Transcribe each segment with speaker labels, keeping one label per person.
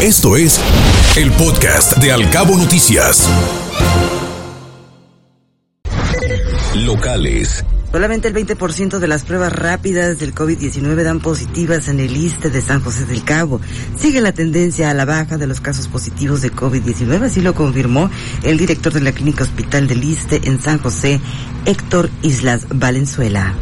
Speaker 1: Esto es el podcast de Alcabo Noticias. Locales.
Speaker 2: Solamente el 20% de las pruebas rápidas del COVID-19 dan positivas en el ISTE de San José del Cabo. Sigue la tendencia a la baja de los casos positivos de COVID-19, así lo confirmó el director de la Clínica Hospital del ISTE en San José, Héctor Islas Valenzuela.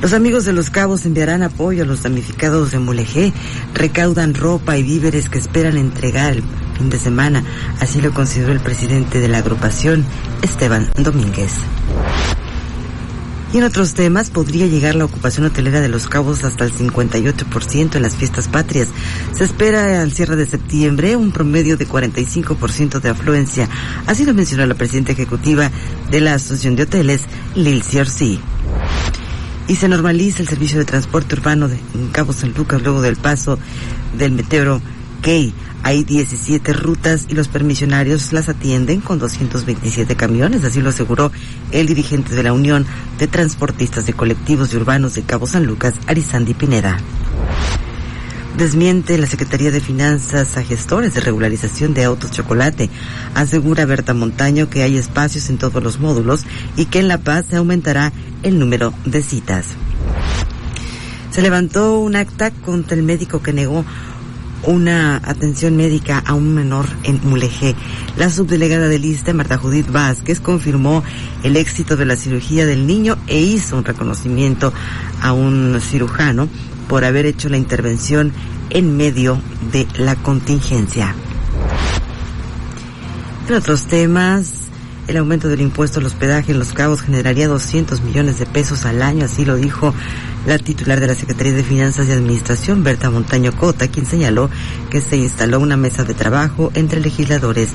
Speaker 2: Los amigos de Los Cabos enviarán apoyo a los damnificados de Mulegé, recaudan ropa y víveres que esperan entregar el fin de semana, así lo consideró el presidente de la agrupación, Esteban Domínguez. Y en otros temas, podría llegar la ocupación hotelera de Los Cabos hasta el 58% en las fiestas patrias. Se espera al cierre de septiembre un promedio de 45% de afluencia. Así lo mencionó la presidenta ejecutiva de la Asociación de Hoteles, Lil Ciorci y se normaliza el servicio de transporte urbano de, en Cabo San Lucas luego del paso del meteoro Key. Hay 17 rutas y los permisionarios las atienden con 227 camiones, así lo aseguró el dirigente de la Unión de Transportistas de Colectivos y Urbanos de Cabo San Lucas, Arizandi Pineda desmiente la Secretaría de Finanzas a gestores de regularización de autos chocolate. Asegura Berta Montaño que hay espacios en todos los módulos y que en La Paz se aumentará el número de citas. Se levantó un acta contra el médico que negó una atención médica a un menor en Mulegé. La subdelegada del ISTE, Marta Judith Vázquez, confirmó el éxito de la cirugía del niño e hizo un reconocimiento a un cirujano por haber hecho la intervención en medio de la contingencia. En otros temas, el aumento del impuesto al hospedaje en Los Cabos generaría 200 millones de pesos al año, así lo dijo la titular de la Secretaría de Finanzas y Administración, Berta Montaño Cota, quien señaló que se instaló una mesa de trabajo entre legisladores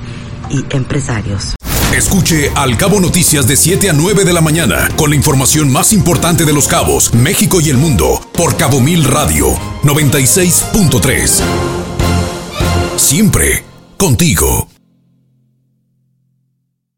Speaker 2: y empresarios.
Speaker 1: Escuche Al Cabo Noticias de 7 a 9 de la mañana con la información más importante de los cabos, México y el mundo por Cabo Mil Radio 96.3. Siempre contigo.